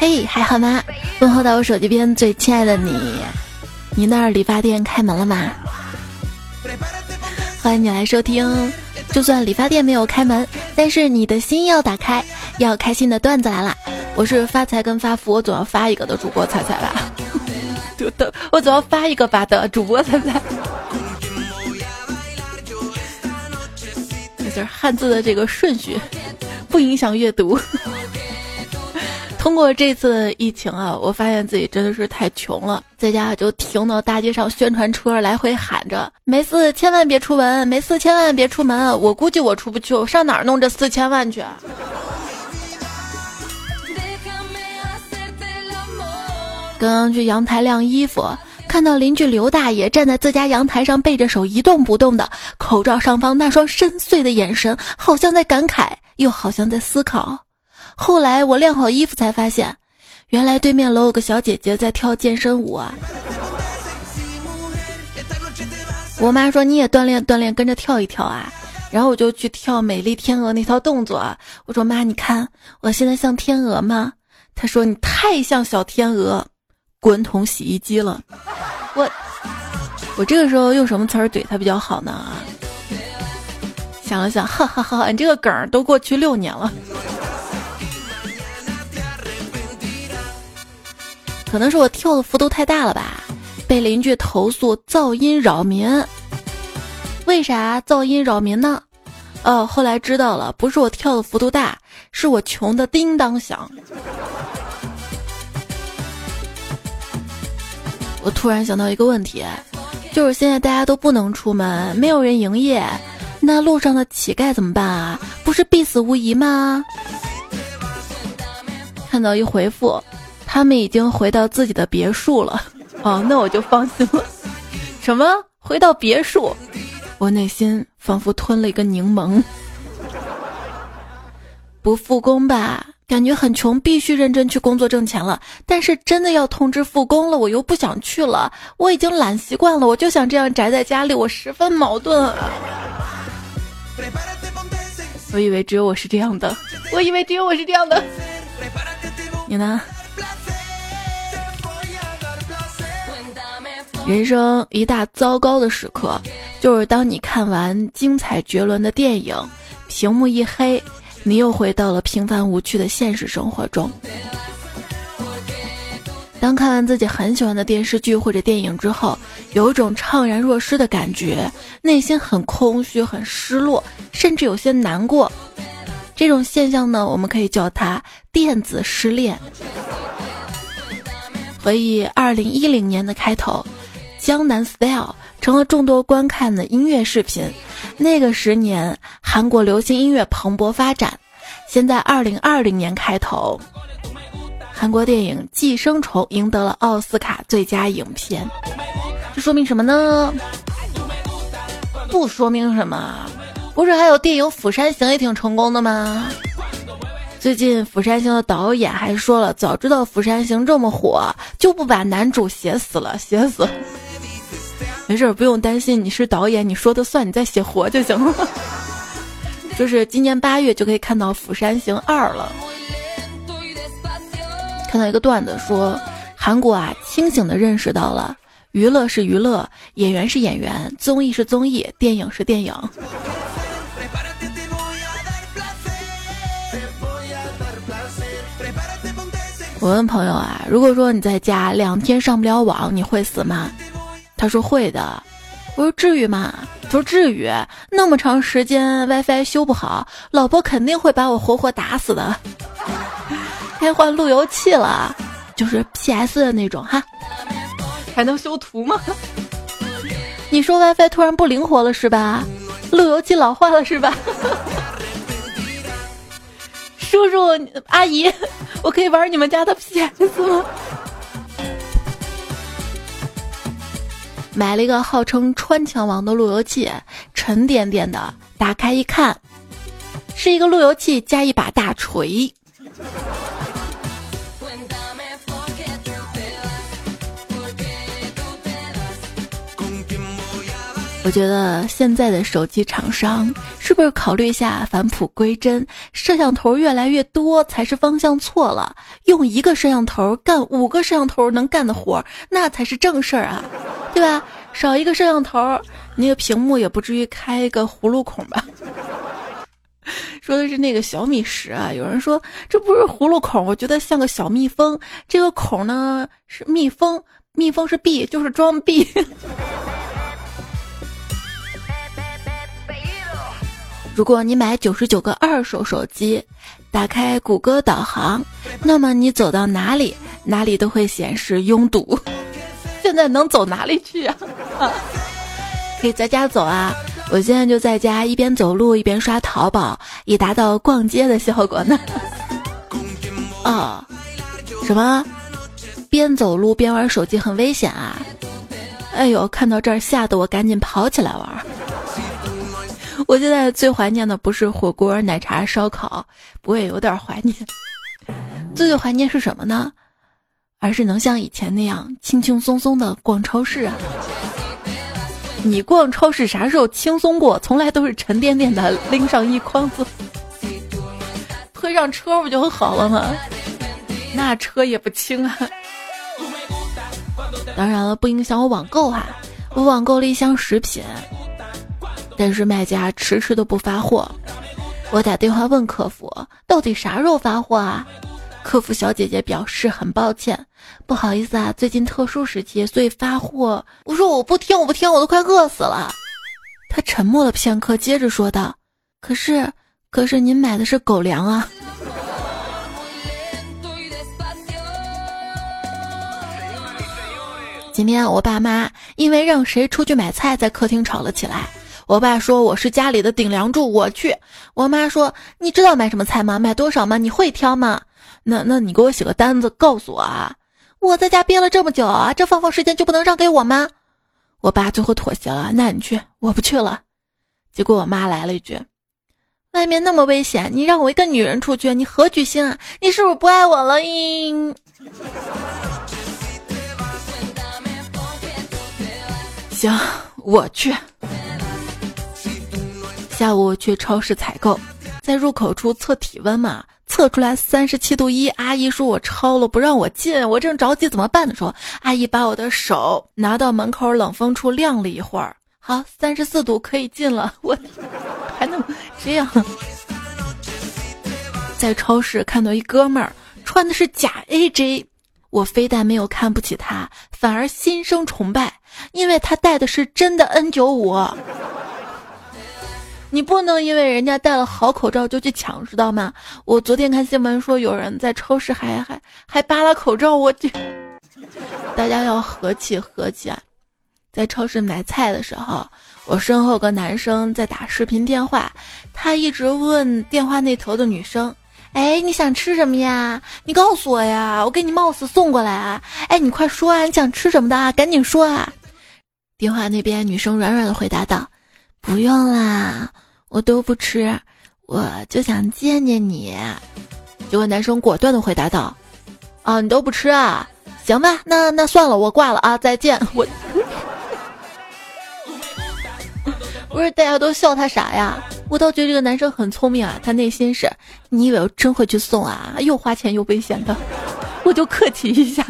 嘿，还好吗？问候到我手机边最亲爱的你，你那儿理发店开门了吗？欢迎你来收听。就算理发店没有开门，但是你的心要打开，要开心的段子来了。我是发财跟发福，我总要发一个的主播彩彩吧。的，我总要发一个吧的主播彩彩。那 就是汉字的这个顺序，不影响阅读。通过这次疫情啊，我发现自己真的是太穷了，在家就停到大街上宣传车来回喊着：“没事千万别出门，没事千万别出门。”我估计我出不去，我上哪儿弄这四千万去？刚刚去阳台晾衣服，看到邻居刘大爷站在自家阳台上背着手一动不动的，口罩上方那双深邃的眼神，好像在感慨，又好像在思考。后来我晾好衣服才发现，原来对面楼有个小姐姐在跳健身舞啊！我妈说你也锻炼锻炼，跟着跳一跳啊！然后我就去跳美丽天鹅那套动作。我说妈，你看我现在像天鹅吗？她说你太像小天鹅，滚筒洗衣机了。我我这个时候用什么词儿怼她比较好呢？想了想，哈哈哈！你这个梗都过去六年了。可能是我跳的幅度太大了吧，被邻居投诉噪音扰民。为啥噪音扰民呢？哦，后来知道了，不是我跳的幅度大，是我穷的叮当响。我突然想到一个问题，就是现在大家都不能出门，没有人营业，那路上的乞丐怎么办啊？不是必死无疑吗？看到一回复。他们已经回到自己的别墅了，哦，那我就放心了。什么？回到别墅？我内心仿佛吞了一个柠檬。不复工吧？感觉很穷，必须认真去工作挣钱了。但是真的要通知复工了，我又不想去了。我已经懒习惯了，我就想这样宅在家里，我十分矛盾。我以为只有我是这样的，我以为只有我是这样的。你呢？人生一大糟糕的时刻，就是当你看完精彩绝伦的电影，屏幕一黑，你又回到了平凡无趣的现实生活中。当看完自己很喜欢的电视剧或者电影之后，有一种怅然若失的感觉，内心很空虚、很失落，甚至有些难过。这种现象呢，我们可以叫它电子失恋。回忆二零一零年的开头。江南 Style 成了众多观看的音乐视频。那个十年，韩国流行音乐蓬勃发展。现在二零二零年开头，韩国电影《寄生虫》赢得了奥斯卡最佳影片。这说明什么呢？不说明什么。不是还有电影《釜山行》也挺成功的吗？最近《釜山行》的导演还说了，早知道《釜山行》这么火，就不把男主写死了，写死。没事，不用担心。你是导演，你说的算，你再写活就行了。就是今年八月就可以看到《釜山行二》了。看到一个段子说，韩国啊，清醒的认识到了，娱乐是娱乐，演员是演员，综艺是综艺，电影是电影。我问朋友啊，如果说你在家两天上不了网，你会死吗？他说会的，我说至于吗？他说至于，那么长时间 WiFi 修不好，老婆肯定会把我活活打死的。该换路由器了，就是 PS 的那种哈，还能修图吗？你说 WiFi 突然不灵活了是吧？路由器老化了是吧？叔叔阿姨，我可以玩你们家的 PS 吗？买了一个号称“穿墙王”的路由器，沉甸甸的。打开一看，是一个路由器加一把大锤。我觉得现在的手机厂商是不是考虑一下返璞归真？摄像头越来越多才是方向错了，用一个摄像头干五个摄像头能干的活，那才是正事儿啊，对吧？少一个摄像头，那个屏幕也不至于开一个葫芦孔吧？说的是那个小米十啊，有人说这不是葫芦孔，我觉得像个小蜜蜂，这个孔呢是蜜蜂，蜜蜂是 B，就是装逼。如果你买九十九个二手手机，打开谷歌导航，那么你走到哪里，哪里都会显示拥堵。现在能走哪里去啊？可以在家走啊！我现在就在家，一边走路一边刷淘宝，以达到逛街的效果呢。哦，什么？边走路边玩手机很危险啊！哎呦，看到这儿吓得我赶紧跑起来玩。我现在最怀念的不是火锅、奶茶、烧烤，不会有点怀念。最最怀念是什么呢？而是能像以前那样轻轻松松的逛超市啊！你逛超市啥时候轻松过？从来都是沉甸甸的拎上一筐子，推上车不就好了吗？那车也不轻啊！当然了，不影响我网购哈。我网购了一箱食品。但是卖家迟迟都不发货，我打电话问客服，到底啥时候发货啊？客服小姐姐表示很抱歉，不好意思啊，最近特殊时期，所以发货。我说我不听，我不听，我都快饿死了。他沉默了片刻，接着说道：“可是，可是您买的是狗粮啊。”今天我爸妈因为让谁出去买菜，在客厅吵了起来。我爸说我是家里的顶梁柱，我去。我妈说你知道买什么菜吗？买多少吗？你会挑吗？那那你给我写个单子，告诉我啊！我在家憋了这么久啊，这放放时间就不能让给我吗？我爸最后妥协了，那你去，我不去了。结果我妈来了一句：“外面那么危险，你让我一个女人出去，你何居心啊？你是不是不爱我了？”咦，行，我去。下午去超市采购，在入口处测体温嘛，测出来三十七度一。阿姨说我超了，不让我进。我正着急怎么办的时候，阿姨把我的手拿到门口冷风处晾了一会儿，好，三十四度可以进了。我还能这样？在超市看到一哥们儿穿的是假 AJ，我非但没有看不起他，反而心生崇拜，因为他戴的是真的 N 九五。你不能因为人家戴了好口罩就去抢，知道吗？我昨天看新闻说有人在超市还还还扒拉口罩，我去！大家要和气和气啊！在超市买菜的时候，我身后个男生在打视频电话，他一直问电话那头的女生：“哎，你想吃什么呀？你告诉我呀，我给你冒死送过来啊！哎，你快说啊，你想吃什么的啊？赶紧说啊！”电话那边女生软软的回答道。不用啦，我都不吃，我就想见见你。结果男生果断的回答道：“啊，你都不吃啊？行吧，那那算了，我挂了啊，再见。”我不是大家都笑他傻呀？我倒觉得这个男生很聪明啊，他内心是：你以为我真会去送啊？又花钱又危险的，我就客气一下。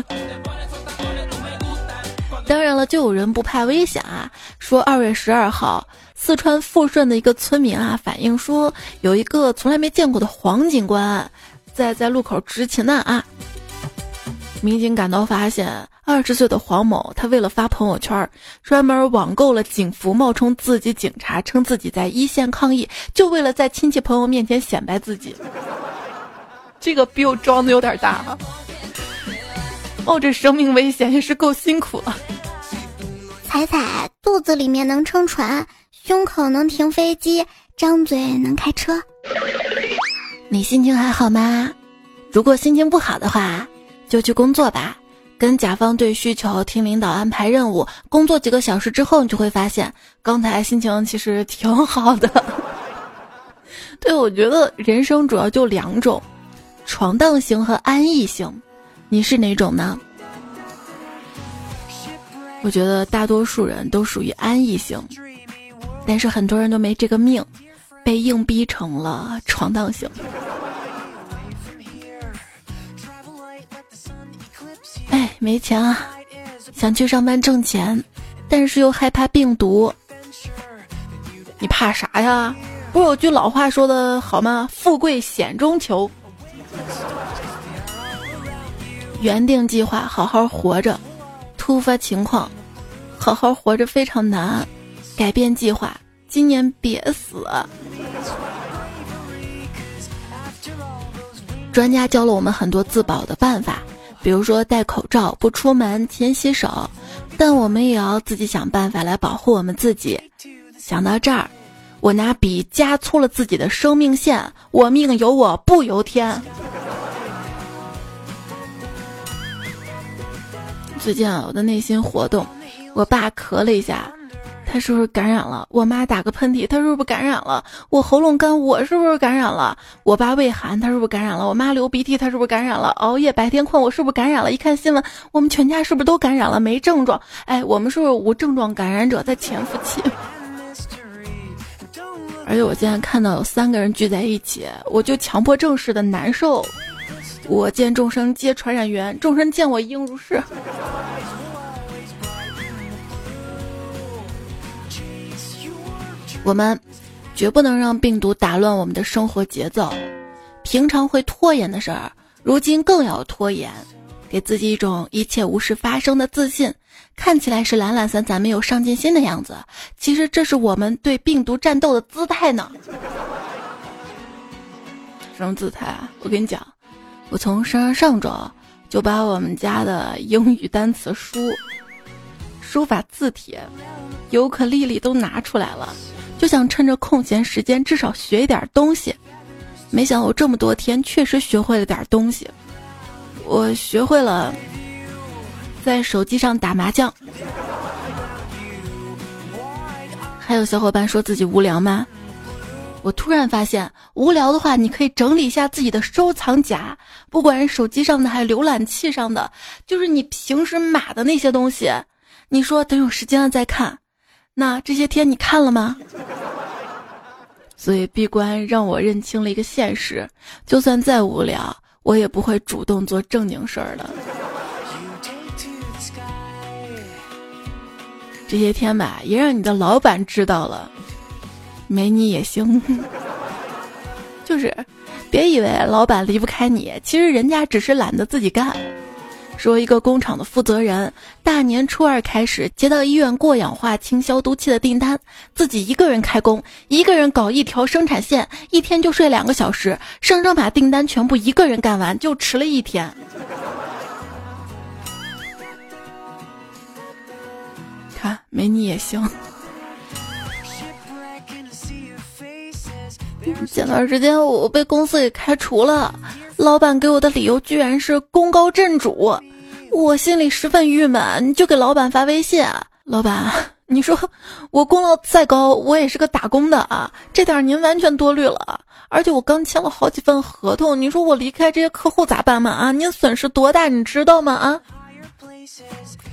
当然了，就有人不怕危险啊，说二月十二号。四川富顺的一个村民啊，反映说有一个从来没见过的黄警官，在在路口执勤呢啊。民警赶到发现，二十岁的黄某，他为了发朋友圈，专门网购了警服，冒充自己警察，称自己在一线抗疫，就为了在亲戚朋友面前显摆自己。这个逼我装的有点大！冒着生命危险也是够辛苦了。彩彩肚子里面能撑船。胸口能停飞机，张嘴能开车。你心情还好吗？如果心情不好的话，就去工作吧，跟甲方对需求，听领导安排任务。工作几个小时之后，你就会发现，刚才心情其实挺好的。对，我觉得人生主要就两种，闯荡型和安逸型。你是哪种呢？我觉得大多数人都属于安逸型。但是很多人都没这个命，被硬逼成了闯荡型。哎，没钱啊，想去上班挣钱，但是又害怕病毒。你怕啥呀？不是有句老话说的好吗？富贵险中求。原定计划好好活着，突发情况，好好活着非常难。改变计划，今年别死。专家教了我们很多自保的办法，比如说戴口罩、不出门、勤洗手，但我们也要自己想办法来保护我们自己。想到这儿。我拿笔加粗了自己的生命线，我命由我不由天。最近啊，我的内心活动，我爸咳了一下，他是不是感染了？我妈打个喷嚏，他是不是感染了？我喉咙干，我是不是感染了？我爸胃寒，他是不是感染了？我妈流鼻涕，他是不是感染了？熬夜白天困，我是不是感染了？一看新闻，我们全家是不是都感染了？没症状，哎，我们是不是无症状感染者在潜伏期？而且我现在看到有三个人聚在一起，我就强迫症似的难受。我见众生皆传染源，众生见我应如是。我们绝不能让病毒打乱我们的生活节奏。平常会拖延的事儿，如今更要拖延，给自己一种一切无事发生的自信。看起来是懒懒散散、没有上进心的样子，其实这是我们对病毒战斗的姿态呢。什么姿态啊？我跟你讲，我从上上周就把我们家的英语单词书、书法字帖、尤克里里都拿出来了，就想趁着空闲时间至少学一点东西。没想到这么多天确实学会了点东西，我学会了。在手机上打麻将，还有小伙伴说自己无聊吗？我突然发现，无聊的话，你可以整理一下自己的收藏夹，不管是手机上的还是浏览器上的，就是你平时码的那些东西。你说等有时间了再看，那这些天你看了吗？所以闭关让我认清了一个现实：就算再无聊，我也不会主动做正经事儿的。这些天吧，也让你的老板知道了，没你也行。就是，别以为老板离不开你，其实人家只是懒得自己干。说一个工厂的负责人，大年初二开始接到医院过氧化氢消毒器的订单，自己一个人开工，一个人搞一条生产线，一天就睡两个小时，生生把订单全部一个人干完，就迟了一天。看没你也行。前段时间我被公司给开除了，老板给我的理由居然是功高震主，我心里十分郁闷，就给老板发微信：“老板，你说我功劳再高，我也是个打工的啊，这点您完全多虑了。而且我刚签了好几份合同，你说我离开这些客户咋办嘛？啊，您损失多大，你知道吗？啊？”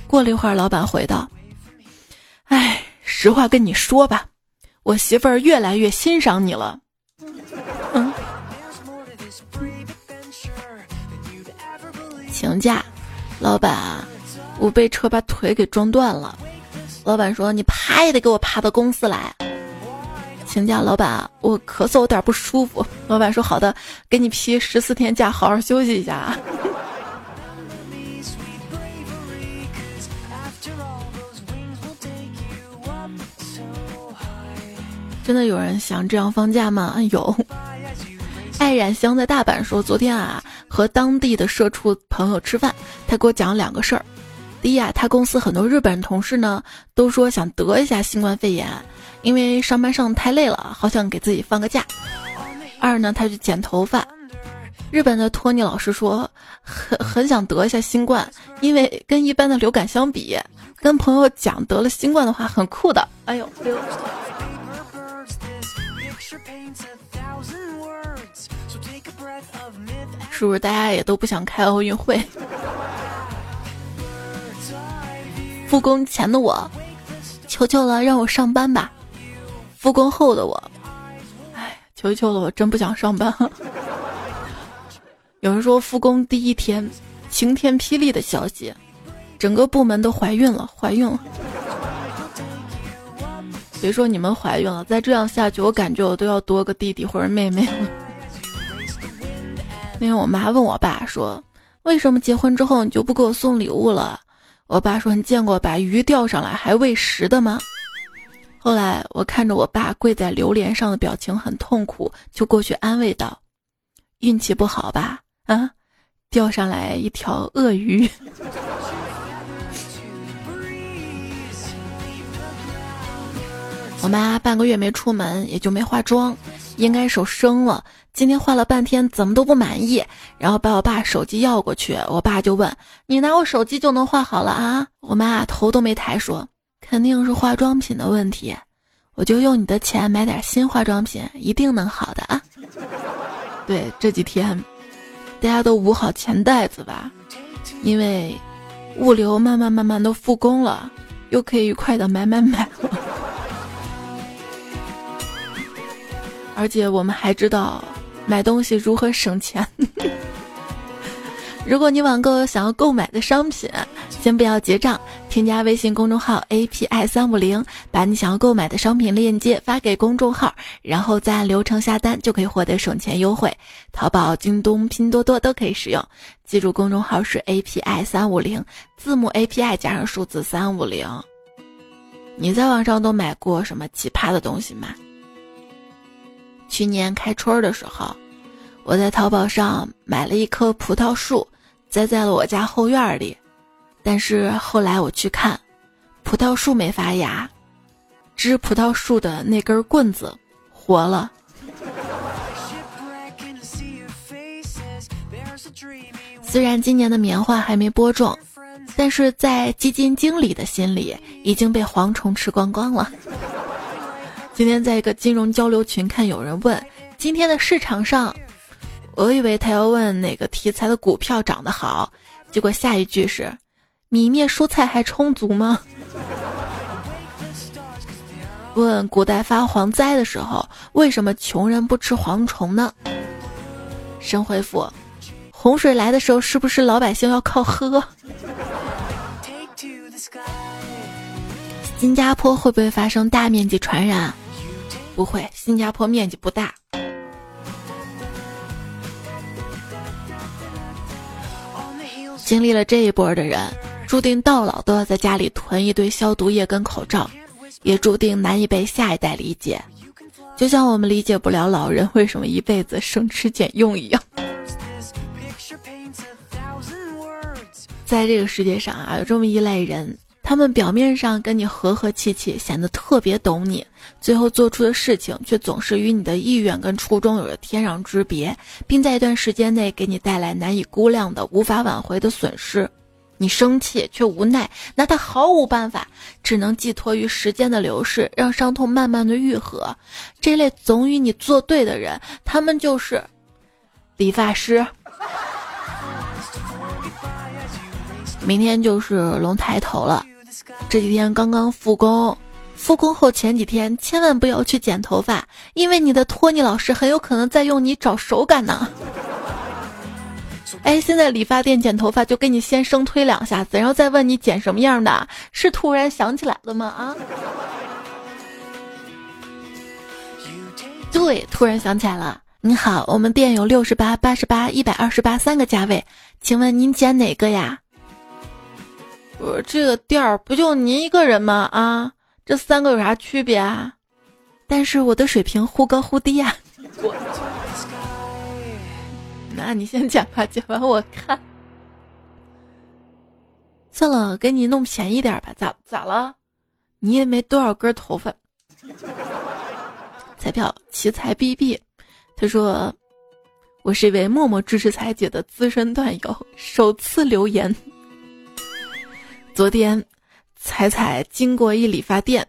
过了一会儿，老板回道。哎，实话跟你说吧，我媳妇儿越来越欣赏你了。嗯，请假，老板，我被车把腿给撞断了。老板说你爬也得给我爬到公司来。请假，老板，我咳嗽有点不舒服。老板说好的，给你批十四天假，好好休息一下。真的有人想这样放假吗？有。爱染香在大阪说，昨天啊和当地的社畜朋友吃饭，他给我讲了两个事儿。第一啊，他公司很多日本同事呢都说想得一下新冠肺炎，因为上班上太累了，好想给自己放个假。二呢，他去剪头发，日本的托尼老师说很很想得一下新冠，因为跟一般的流感相比，跟朋友讲得了新冠的话很酷的。哎呦哎呦。是不是大家也都不想开奥运会？复工前的我，求求了，让我上班吧！复工后的我，哎，求求了，我真不想上班。有人说复工第一天，晴天霹雳的消息，整个部门都怀孕了，怀孕了。别说你们怀孕了，再这样下去，我感觉我都要多个弟弟或者妹妹了。那天我妈问我爸说：“为什么结婚之后你就不给我送礼物了？”我爸说：“你见过把鱼钓上来还喂食的吗？”后来我看着我爸跪在榴莲上的表情很痛苦，就过去安慰道：“运气不好吧？啊，钓上来一条鳄鱼。”我妈半个月没出门，也就没化妆，应该手生了。今天画了半天，怎么都不满意，然后把我爸手机要过去，我爸就问：“你拿我手机就能画好了啊？”我妈头都没抬说：“肯定是化妆品的问题，我就用你的钱买点新化妆品，一定能好的啊。”对，这几天大家都捂好钱袋子吧，因为物流慢慢慢慢都复工了，又可以愉快的买买买了。而且我们还知道买东西如何省钱。如果你网购想要购买的商品，先不要结账，添加微信公众号 API 三五零，把你想要购买的商品链接发给公众号，然后再按流程下单，就可以获得省钱优惠。淘宝、京东、拼多多都可以使用。记住，公众号是 API 三五零，字母 API 加上数字三五零。你在网上都买过什么奇葩的东西吗？去年开春的时候，我在淘宝上买了一棵葡萄树，栽在了我家后院里。但是后来我去看，葡萄树没发芽，枝葡萄树的那根棍子活了。虽然今年的棉花还没播种，但是在基金经理的心里已经被蝗虫吃光光了。今天在一个金融交流群看有人问今天的市场上，我以为他要问哪个题材的股票涨得好，结果下一句是米面蔬菜还充足吗？问古代发蝗灾的时候，为什么穷人不吃蝗虫呢？神回复：洪水来的时候，是不是老百姓要靠喝？新加坡会不会发生大面积传染？不会，新加坡面积不大。经历了这一波的人，注定到老都要在家里囤一堆消毒液跟口罩，也注定难以被下一代理解。就像我们理解不了老人为什么一辈子省吃俭用一样。在这个世界上啊，有这么一类人。他们表面上跟你和和气气，显得特别懂你，最后做出的事情却总是与你的意愿跟初衷有着天壤之别，并在一段时间内给你带来难以估量的、无法挽回的损失。你生气却无奈，拿他毫无办法，只能寄托于时间的流逝，让伤痛慢慢的愈合。这类总与你作对的人，他们就是理发师。明天就是龙抬头了。这几天刚刚复工，复工后前几天千万不要去剪头发，因为你的托尼老师很有可能在用你找手感呢。哎，现在理发店剪头发就给你先生推两下子，然后再问你剪什么样的，是突然想起来了吗？啊？对，突然想起来了。你好，我们店有六十八、八十八、一百二十八三个价位，请问您剪哪个呀？我这个店儿不就您一个人吗？啊，这三个有啥区别啊？但是我的水平忽高忽低呀。那你先剪吧，剪完我看。算了，给你弄便宜点吧。咋咋了？你也没多少根头发。彩票奇才 B B，他说：“我是一位默默支持彩姐的资深段友，首次留言。”昨天，彩彩经过一理发店，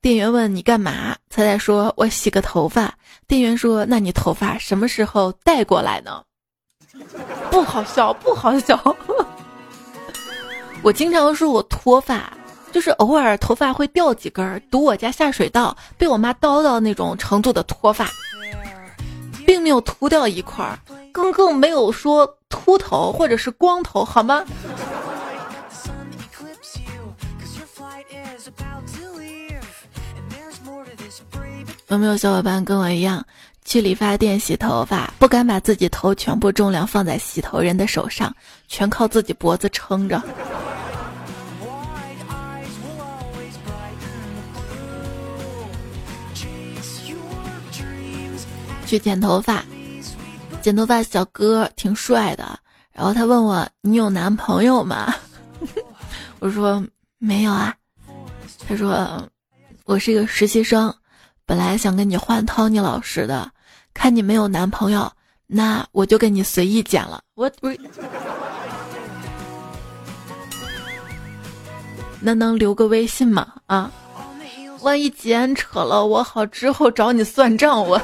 店员问你干嘛？彩彩说：“我洗个头发。”店员说：“那你头发什么时候带过来呢？”不好笑，不好笑。我经常说我脱发，就是偶尔头发会掉几根，堵我家下水道，被我妈叨叨那种程度的脱发，并没有秃掉一块儿，更更没有说秃头或者是光头，好吗？有没有小伙伴跟我一样去理发店洗头发，不敢把自己头全部重量放在洗头人的手上，全靠自己脖子撑着？去剪头发，剪头发小哥挺帅的，然后他问我：“你有男朋友吗？” 我说：“没有啊。”他说：“我是一个实习生。”本来想跟你换 Tony 老师的，看你没有男朋友，那我就跟你随意剪了。我我，那能留个微信吗？啊，万一剪扯了，我好之后找你算账。我。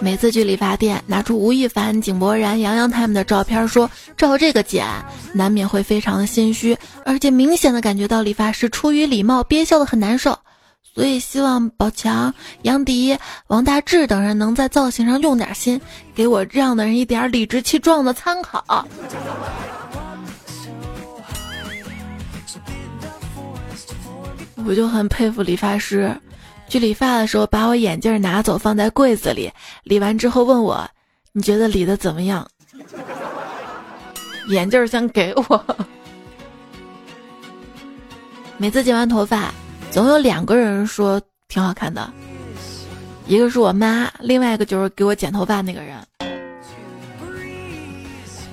每次去理发店，拿出吴亦凡、井柏然、杨洋他们的照片，说照这个剪，难免会非常的心虚，而且明显的感觉到理发师出于礼貌憋笑的很难受，所以希望宝强、杨迪、王大治等人能在造型上用点心，给我这样的人一点理直气壮的参考。我就很佩服理发师。去理发的时候，把我眼镜拿走，放在柜子里。理完之后问我：“你觉得理的怎么样？”眼镜先给我。每次剪完头发，总有两个人说挺好看的，一个是我妈，另外一个就是给我剪头发那个人。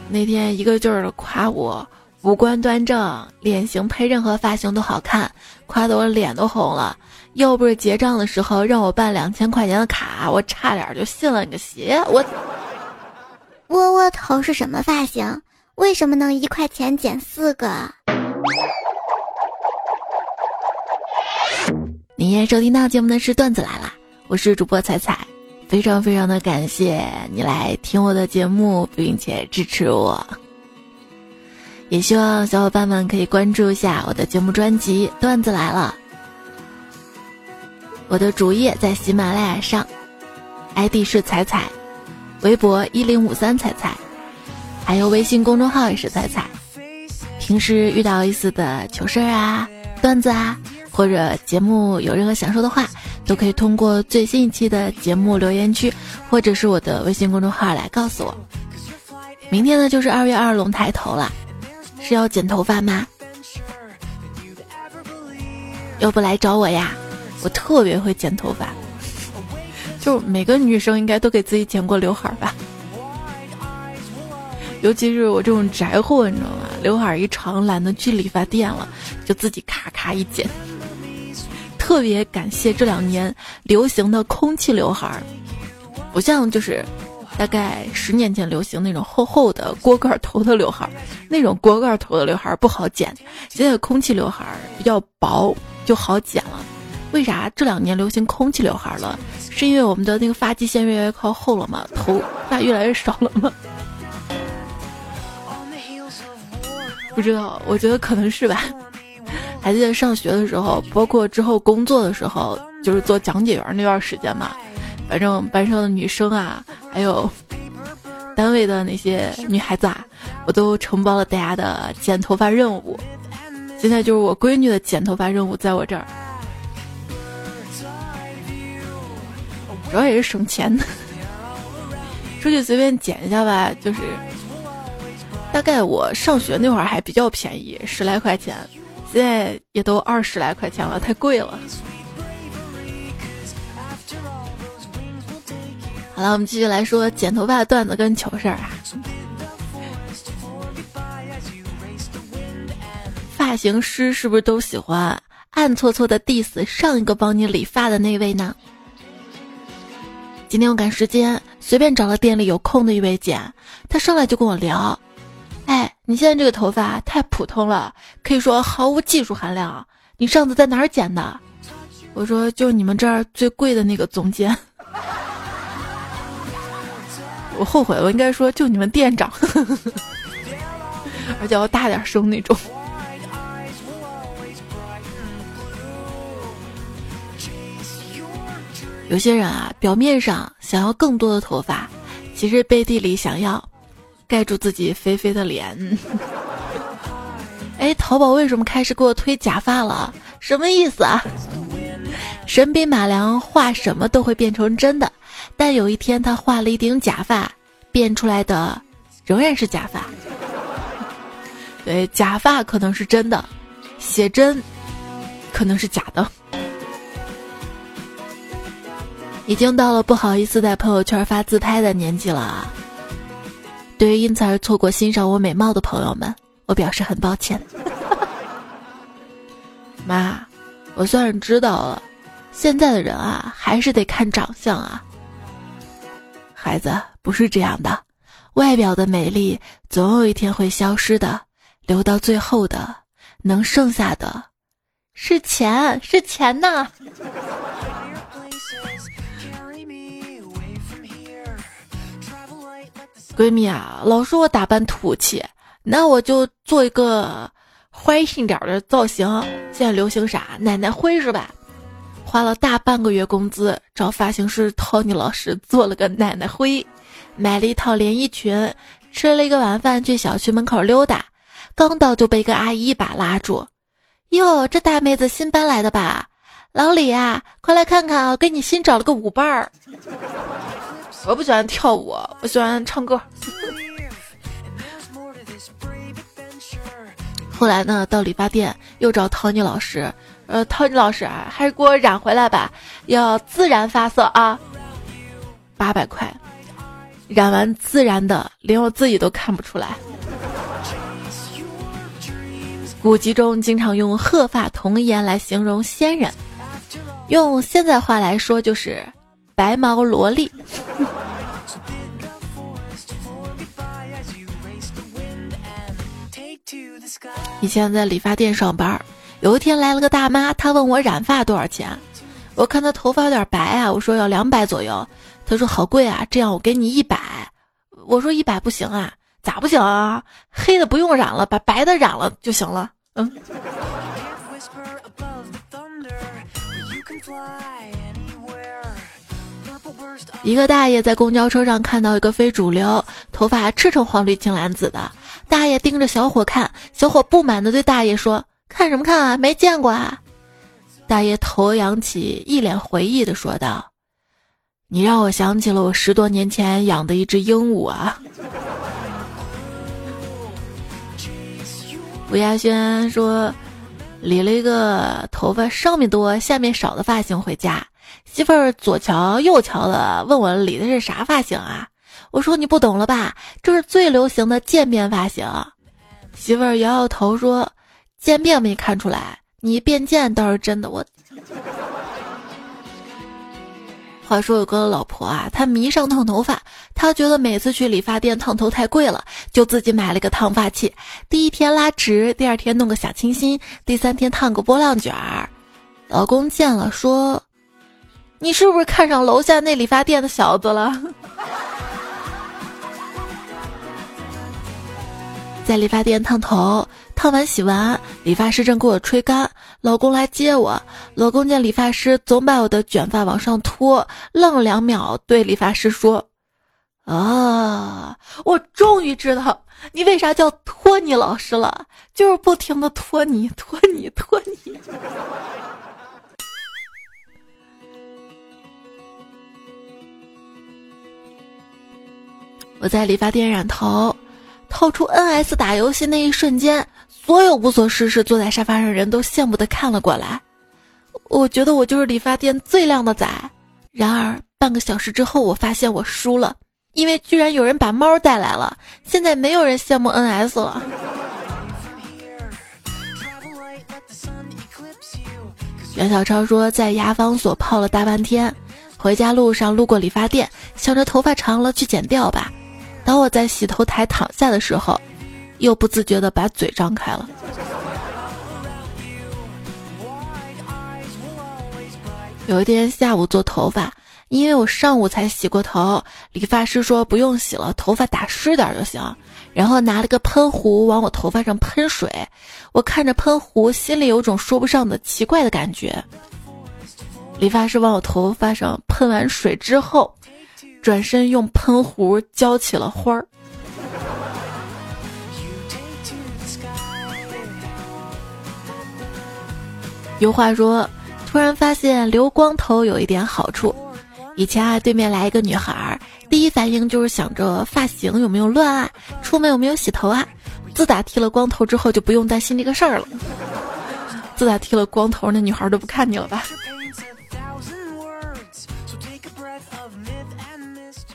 那天一个劲儿的夸我五官端正，脸型配任何发型都好看，夸得我脸都红了。要不是结账的时候让我办两千块钱的卡，我差点就信了你个邪。我窝窝头是什么发型？为什么能一块钱剪四个？您收听到节目的是段子来了，我是主播彩彩，非常非常的感谢你来听我的节目，并且支持我。也希望小伙伴们可以关注一下我的节目专辑《段子来了》。我的主页在喜马拉雅上，ID 是彩彩，微博一零五三彩彩，还有微信公众号也是彩彩。平时遇到类似的糗事儿啊、段子啊，或者节目有任何想说的话，都可以通过最新一期的节目留言区，或者是我的微信公众号来告诉我。明天呢就是二月二龙抬头了，是要剪头发吗？要不来找我呀？我特别会剪头发，就每个女生应该都给自己剪过刘海吧，尤其是我这种宅货，你知道吗？刘海一长，懒得去理发店了，就自己咔咔一剪。特别感谢这两年流行的空气刘海儿，不像就是大概十年前流行那种厚厚的锅盖头的刘海儿，那种锅盖头的刘海儿不好剪，现在空气刘海儿比较薄，就好剪了。为啥这两年流行空气刘海了？是因为我们的那个发际线越来越靠后了吗？头发越来越少了吗？不知道，我觉得可能是吧。还记得上学的时候，包括之后工作的时候，就是做讲解员那段时间嘛。反正班上的女生啊，还有单位的那些女孩子啊，我都承包了大家的剪头发任务。现在就是我闺女的剪头发任务，在我这儿。主要也是省钱的，出去随便剪一下吧，就是大概我上学那会儿还比较便宜，十来块钱，现在也都二十来块钱了，太贵了。好了，我们继续来说剪头发的段子跟糗事儿啊。发型师是不是都喜欢暗搓搓的 diss 上一个帮你理发的那位呢？今天我赶时间，随便找了店里有空的一位剪，他上来就跟我聊：“哎，你现在这个头发太普通了，可以说毫无技术含量。你上次在哪儿剪的？”我说：“就你们这儿最贵的那个总监。”我后悔，我应该说就你们店长，而且要大点声那种。有些人啊，表面上想要更多的头发，其实背地里想要盖住自己肥肥的脸。哎，淘宝为什么开始给我推假发了？什么意思啊？神笔马良画什么都会变成真的，但有一天他画了一顶假发，变出来的仍然是假发。对，假发可能是真的，写真可能是假的。已经到了不好意思在朋友圈发自拍的年纪了。对于因此而错过欣赏我美貌的朋友们，我表示很抱歉。妈，我算是知道了，现在的人啊，还是得看长相啊。孩子，不是这样的，外表的美丽总有一天会消失的，留到最后的，能剩下的，是钱，是钱呐。闺蜜啊，老说我打扮土气，那我就做一个坏心点的造型。现在流行啥？奶奶灰是吧？花了大半个月工资找发型师 Tony 老师做了个奶奶灰，买了一套连衣裙，吃了一个晚饭去小区门口溜达，刚到就被一个阿姨一把拉住：“哟，这大妹子新搬来的吧？老李啊，快来看看啊，给你新找了个舞伴儿。”我不喜欢跳舞，我喜欢唱歌。后来呢，到理发店又找 Tony 老师，呃，Tony 老师啊，还是给我染回来吧，要自然发色啊，八百块，染完自然的，连我自己都看不出来。古籍中经常用鹤发童颜来形容仙人，用现在话来说就是。白毛萝莉。以前在理发店上班，有一天来了个大妈，她问我染发多少钱。我看她头发有点白啊，我说要两百左右。她说好贵啊，这样我给你一百。我说一百不行啊，咋不行啊？黑的不用染了，把白的染了就行了。嗯。一个大爷在公交车上看到一个非主流，头发赤橙黄绿青蓝紫的大爷盯着小伙看，小伙不满的对大爷说：“看什么看啊，没见过啊！”大爷头扬起，一脸回忆的说道：“你让我想起了我十多年前养的一只鹦鹉啊。”吴亚轩说：“理了一个头发上面多、下面少的发型回家。”媳妇儿左瞧右瞧的，问我理的是啥发型啊？我说你不懂了吧，这是最流行的渐变发型。媳妇儿摇摇头说：“渐变没看出来，你变贱倒是真的。”我话说有个老婆啊，她迷上烫头发，她觉得每次去理发店烫头太贵了，就自己买了个烫发器。第一天拉直，第二天弄个小清新，第三天烫个波浪卷儿。老公见了说。你是不是看上楼下那理发店的小子了？在理发店烫头，烫完洗完，理发师正给我吹干，老公来接我。老公见理发师总把我的卷发往上拖，愣了两秒，对理发师说：“啊，我终于知道你为啥叫托尼老师了，就是不停的拖你，拖你，拖你。”我在理发店染头，掏出 NS 打游戏那一瞬间，所有无所事事坐在沙发上人都羡慕的看了过来。我觉得我就是理发店最靓的仔。然而半个小时之后，我发现我输了，因为居然有人把猫带来了。现在没有人羡慕 NS 了。袁小超说，在牙防所泡了大半天，回家路上路过理发店，想着头发长了去剪掉吧。当我在洗头台躺下的时候，又不自觉地把嘴张开了。有一天下午做头发，因为我上午才洗过头，理发师说不用洗了，头发打湿点就行。然后拿了个喷壶往我头发上喷水，我看着喷壶，心里有种说不上的奇怪的感觉。理发师往我头发上喷完水之后，转身用喷壶浇起了花儿。有话说，突然发现留光头有一点好处。以前啊，对面来一个女孩，第一反应就是想着发型有没有乱啊，出门有没有洗头啊。自打剃了光头之后，就不用担心这个事儿了。自打剃了光头，那女孩都不看你了吧？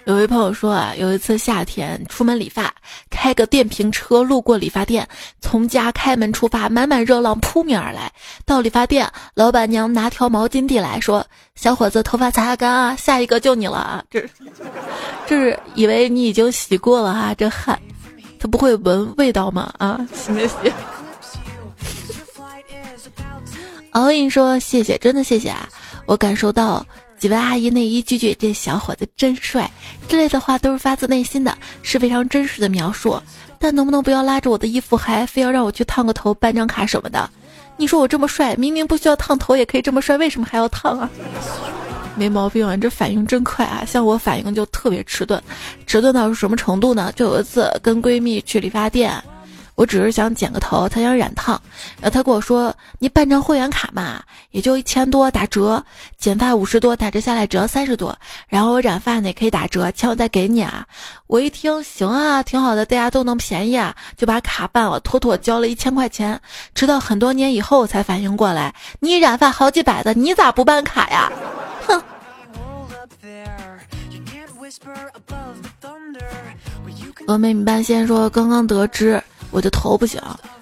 有位朋友说啊，有一次夏天出门理发，开个电瓶车路过理发店，从家开门出发，满满热浪扑面而来。到理发店，老板娘拿条毛巾递来说：“小伙子，头发擦干啊，下一个就你了啊！”这，这是以为你已经洗过了哈，这汗，他不会闻味道吗？啊，洗没洗？敖印 说：“谢谢，真的谢谢啊，我感受到。”几位阿姨那一句句“这小伙子真帅”之类的话都是发自内心的，是非常真实的描述。但能不能不要拉着我的衣服，还非要让我去烫个头、办张卡什么的？你说我这么帅，明明不需要烫头也可以这么帅，为什么还要烫啊？没毛病啊，这反应真快啊！像我反应就特别迟钝，迟钝到什么程度呢？就有一次跟闺蜜去理发店。我只是想剪个头，他想染烫，然后他跟我说：“你办张会员卡嘛，也就一千多打折，剪发五十多，打折下来只要三十多。然后我染发呢也可以打折，钱我再给你啊。”我一听，行啊，挺好的，大家都能便宜啊，就把卡办了，妥妥交了一千块钱。直到很多年以后才反应过来，你染发好几百的，你咋不办卡呀？哼！峨眉米半仙说：“刚刚得知。”我的头不行，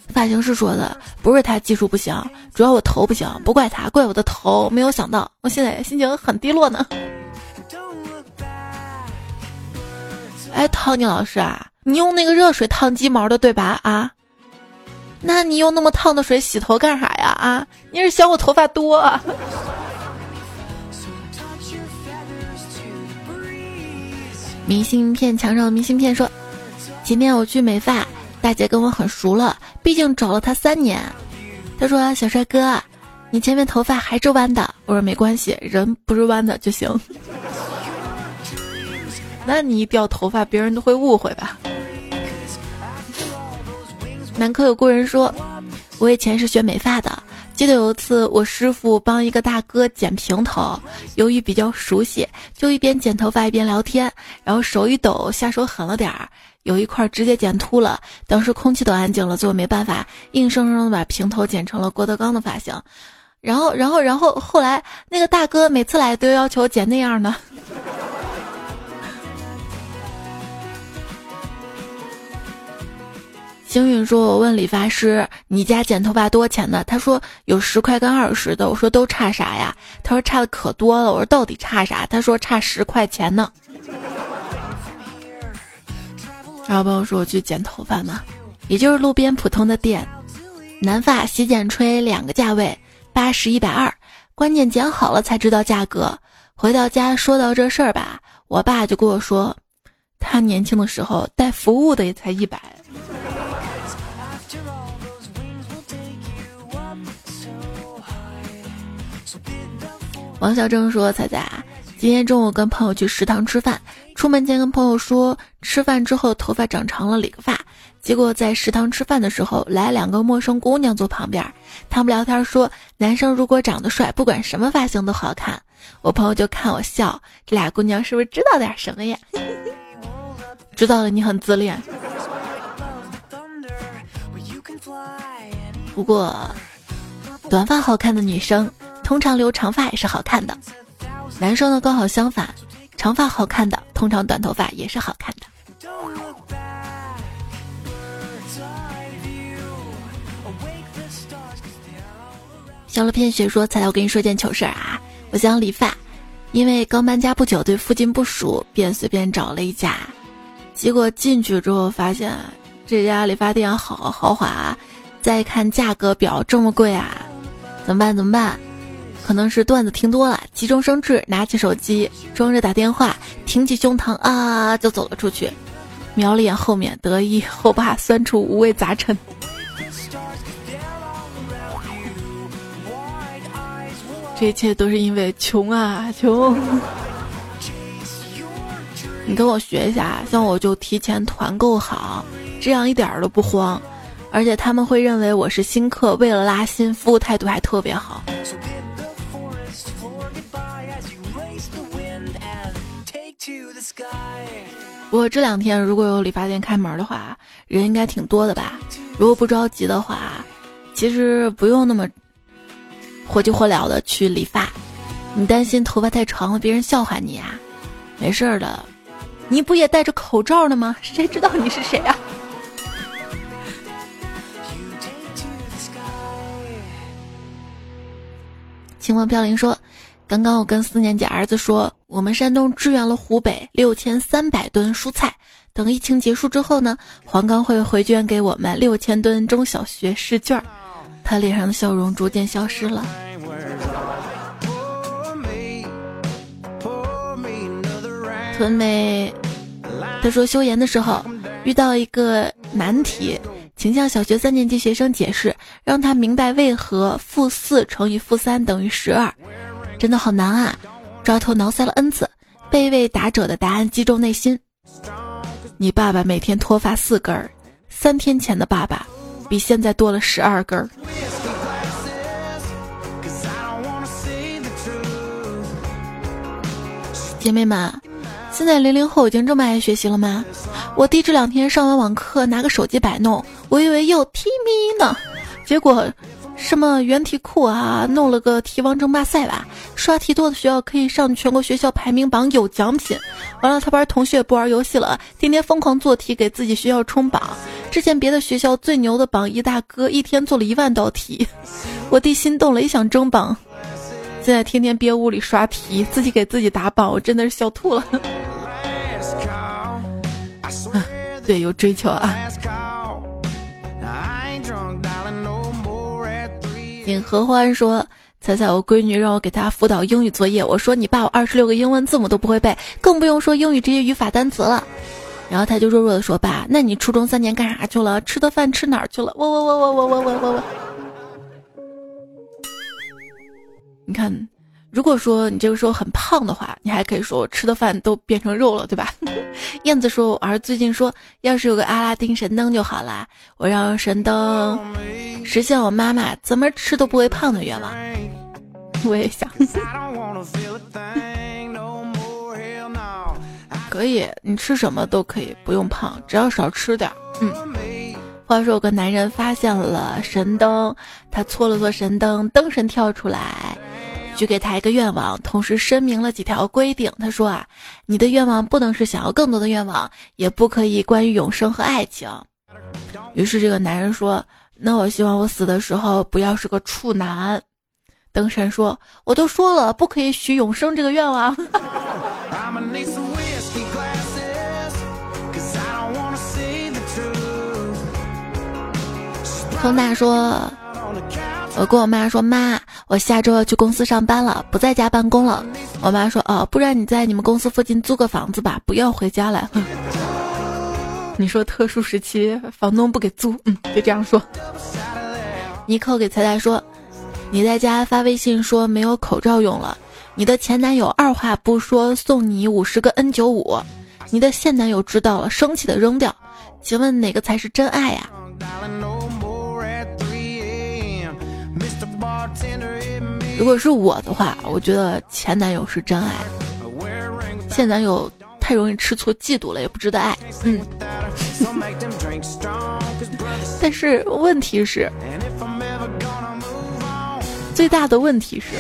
发型师说的不是他技术不行，主要我头不行，不怪他，怪我的头。没有想到，我现在心情很低落呢。哎，汤尼老师啊，你用那个热水烫鸡毛的对吧？啊，那你用那么烫的水洗头干啥呀？啊，你是嫌我头发多？明信片墙上的明信片说，今天我去美发。大姐跟我很熟了，毕竟找了她三年。她说：“小帅哥，你前面头发还是弯的。”我说：“没关系，人不是弯的就行。”那你一掉头发，别人都会误会吧？南科有故人说：“我以前是学美发的，记得有一次我师傅帮一个大哥剪平头，由于比较熟悉，就一边剪头发一边聊天，然后手一抖，下手狠了点儿。”有一块直接剪秃了，当时空气都安静了，最后没办法，硬生生的把平头剪成了郭德纲的发型。然后，然后，然后后来那个大哥每次来都要求剪那样的。星云说：“我问理发师，你家剪头发多少钱呢？他说有十块跟二十的。我说都差啥呀？他说差的可多了。我说到底差啥？他说差十块钱呢。”然后朋友说我去剪头发嘛，也就是路边普通的店，男发洗剪吹两个价位，八十一百二，关键剪好了才知道价格。回到家说到这事儿吧，我爸就跟我说，他年轻的时候带服务的也才一百。王小正说：“彩彩，今天中午跟朋友去食堂吃饭。”出门前跟朋友说，吃饭之后头发长长了，理个发。结果在食堂吃饭的时候，来两个陌生姑娘坐旁边，他们聊天说，男生如果长得帅，不管什么发型都好看。我朋友就看我笑，这俩姑娘是不是知道点什么呀？知道了，你很自恋。不过，短发好看的女生，通常留长发也是好看的。男生呢，刚好相反。长发好看的，通常短头发也是好看的。小了片雪说：“彩彩，我跟你说件糗事儿啊！我想理发，因为刚搬家不久，对附近不熟，便随便找了一家。结果进去之后发现这家理发店好豪华，再看价格表这么贵啊！怎么办？怎么办？可能是段子听多了，急中生智，拿起手机装着打电话，挺起胸膛啊，就走了出去，瞄了眼后面，得意后怕，酸楚五味杂陈。这一切都是因为穷啊穷！你跟我学一下，像我就提前团购好，这样一点都不慌，而且他们会认为我是新客，为了拉新，服务态度还特别好。不过这两天如果有理发店开门的话，人应该挺多的吧？如果不着急的话，其实不用那么。火急火燎的去理发，你担心头发太长了别人笑话你啊？没事儿的，你不也戴着口罩呢吗？谁知道你是谁啊？请问飘零说：“刚刚我跟四年级儿子说，我们山东支援了湖北六千三百吨蔬菜，等疫情结束之后呢，黄冈会回捐给我们六千吨中小学试卷。”他脸上的笑容逐渐消失了。屯美，他说修研的时候遇到一个难题，请向小学三年级学生解释，让他明白为何负四乘以负三等于十二。真的好难啊！抓头挠腮了 n 次，被一位答者的答案击中内心。你爸爸每天脱发四根儿，三天前的爸爸。比现在多了十二根儿，姐妹们，现在零零后已经这么爱学习了吗？我弟这两天上完网课，拿个手机摆弄，我以为又踢咪呢，结果。什么原题库啊，弄了个题王争霸赛吧，刷题多的学校可以上全国学校排名榜有奖品。完了，他班同学不玩游戏了，天天疯狂做题给自己学校冲榜。之前别的学校最牛的榜一大哥一天做了一万道题，我弟心动了，也想争榜。现在天天憋屋里刷题，自己给自己打榜，我真的是笑吐了。对，有追求啊。尹合欢说：“猜猜我闺女让我给她辅导英语作业，我说你爸我二十六个英文字母都不会背，更不用说英语这些语法单词了。”然后他就弱弱的说：“爸，那你初中三年干啥去了？吃的饭吃哪儿去了？”我我我我我我我我我，你看。如果说你这个时候很胖的话，你还可以说我吃的饭都变成肉了，对吧？燕子说，我儿子最近说，要是有个阿拉丁神灯就好啦，我让神灯实现我妈妈怎么吃都不会胖的愿望。我也想，可以，你吃什么都可以，不用胖，只要少吃点。嗯。话说有个男人发现了神灯，他搓了搓神灯，灯神跳出来。许给他一个愿望，同时声明了几条规定。他说啊，你的愿望不能是想要更多的愿望，也不可以关于永生和爱情。于是这个男人说：“那我希望我死的时候不要是个处男。”灯神说：“我都说了，不可以许永生这个愿望。”风大说。我跟我妈说：“妈，我下周要去公司上班了，不在家办公了。”我妈说：“哦，不然你在你们公司附近租个房子吧，不要回家来。”你说特殊时期房东不给租，嗯，就这样说。尼克给彩彩说：“你在家发微信说没有口罩用了，你的前男友二话不说送你五十个 N 九五，你的现男友知道了生气的扔掉，请问哪个才是真爱呀？”如果是我的话，我觉得前男友是真爱，现男友太容易吃醋、嫉妒了，也不值得爱。嗯。但是问题是，最大的问题是，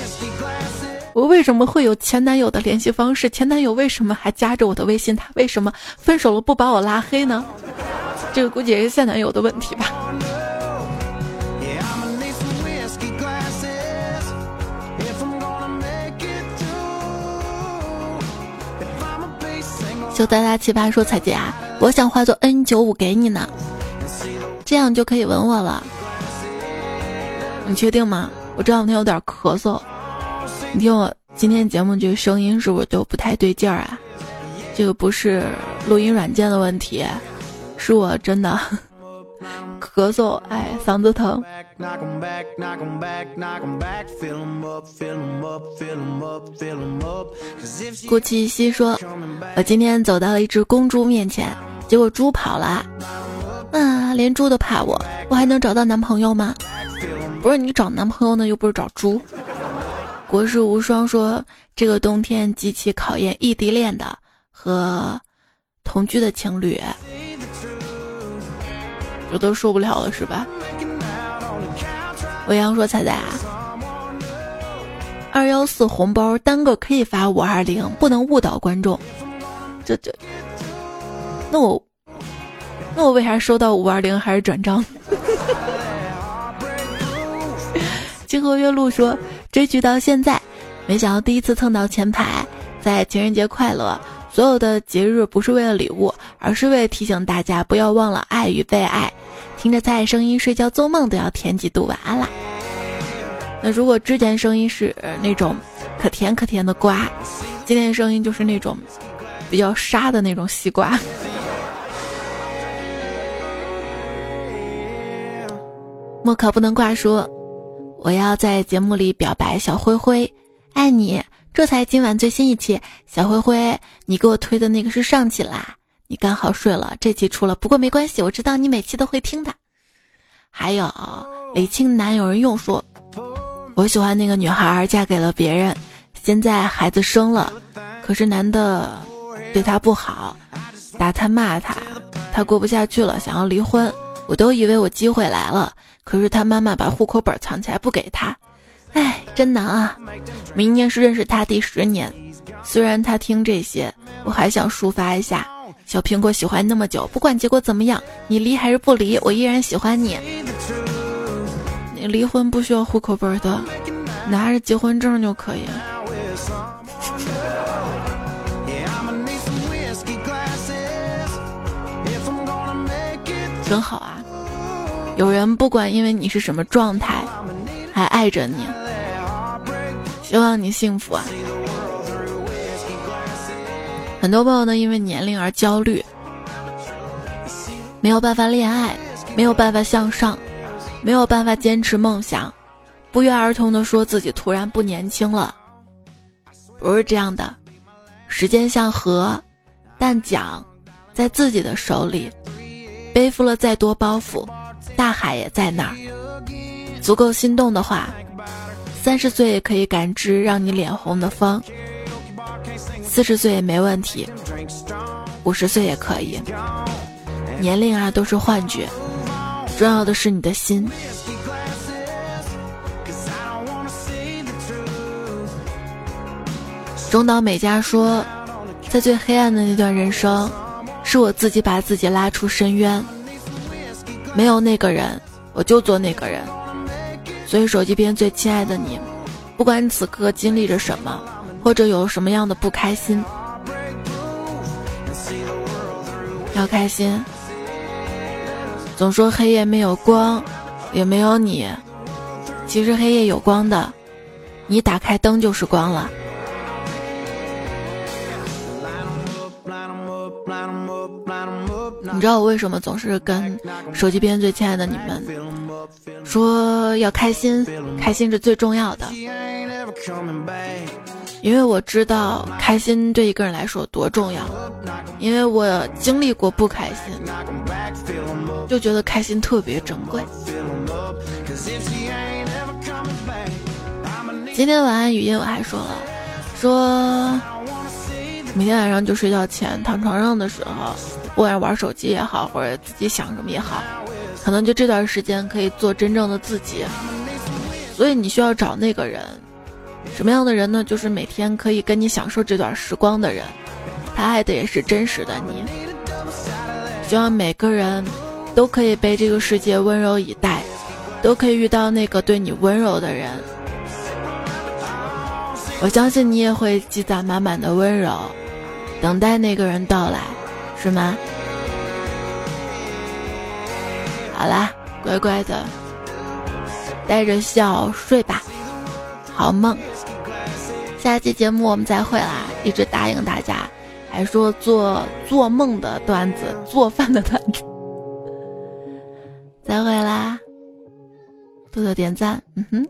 我为什么会有前男友的联系方式？前男友为什么还加着我的微信？他为什么分手了不把我拉黑呢？这个估计也是现男友的问题吧。就大家奇葩说彩姐啊，我想化作 N 九五给你呢，这样就可以吻我了。你确定吗？我这两天有点咳嗽，你听我今天节目这个声音是不是就不太对劲儿啊？这个不是录音软件的问题，是我真的咳嗽，哎，嗓子疼。顾七夕说：“我今天走到了一只公猪面前，结果猪跑了。啊，连猪都怕我，我还能找到男朋友吗？不是你找男朋友呢，又不是找猪。”国士无双说：“这个冬天极其考验异地恋的和同居的情侣，这都受不了了，是吧？”欧阳说：“彩彩，二幺四红包单个可以发五二零，不能误导观众。这这，那我那我为啥收到五二零还是转账？” 金河月露说。追剧到现在，没想到第一次蹭到前排，在情人节快乐。所有的节日不是为了礼物，而是为了提醒大家不要忘了爱与被爱。听着菜声音睡觉做梦都要甜几度，晚安啦。那如果之前声音是那种可甜可甜的瓜，今天声音就是那种比较沙的那种西瓜。莫可不能挂说。我要在节目里表白小灰灰，爱你。这才今晚最新一期，小灰灰，你给我推的那个是上期啦，你刚好睡了，这期出了，不过没关系，我知道你每期都会听的。还有李青男有人用说，我喜欢那个女孩嫁给了别人，现在孩子生了，可是男的对她不好，打她骂她，她过不下去了，想要离婚。我都以为我机会来了，可是她妈妈把户口本藏起来不给他，哎，真难啊！明年是认识他第十年，虽然他听这些，我还想抒发一下。小苹果喜欢那么久，不管结果怎么样，你离还是不离，我依然喜欢你。你离婚不需要户口本的，拿着结婚证就可以。真好啊！有人不管因为你是什么状态，还爱着你，希望你幸福啊！很多朋友呢，因为年龄而焦虑，没有办法恋爱，没有办法向上，没有办法坚持梦想，不约而同的说自己突然不年轻了。不是这样的，时间像河，但桨在自己的手里。背负了再多包袱，大海也在那儿。足够心动的话，三十岁也可以感知让你脸红的风，四十岁也没问题，五十岁也可以。年龄啊都是幻觉，重要的是你的心。中岛美嘉说，在最黑暗的那段人生。是我自己把自己拉出深渊，没有那个人，我就做那个人。所以手机边最亲爱的你，不管你此刻经历着什么，或者有什么样的不开心，要开心。总说黑夜没有光，也没有你，其实黑夜有光的，你打开灯就是光了。你知道我为什么总是跟手机边最亲爱的你们说要开心，开心是最重要的，因为我知道开心对一个人来说多重要，因为我经历过不开心，就觉得开心特别珍贵。今天晚安语音我还说了，说每天晚上就睡觉前躺床上的时候。不管玩手机也好，或者自己想什么也好，可能就这段时间可以做真正的自己。所以你需要找那个人，什么样的人呢？就是每天可以跟你享受这段时光的人，他爱的也是真实的你。希望每个人都可以被这个世界温柔以待，都可以遇到那个对你温柔的人。我相信你也会积攒满满的温柔，等待那个人到来。是吗？好啦，乖乖的，带着笑睡吧，好梦。下期节目我们再会啦！一直答应大家，还说做做梦的段子，做饭的段子。再会啦！多多点赞，嗯哼。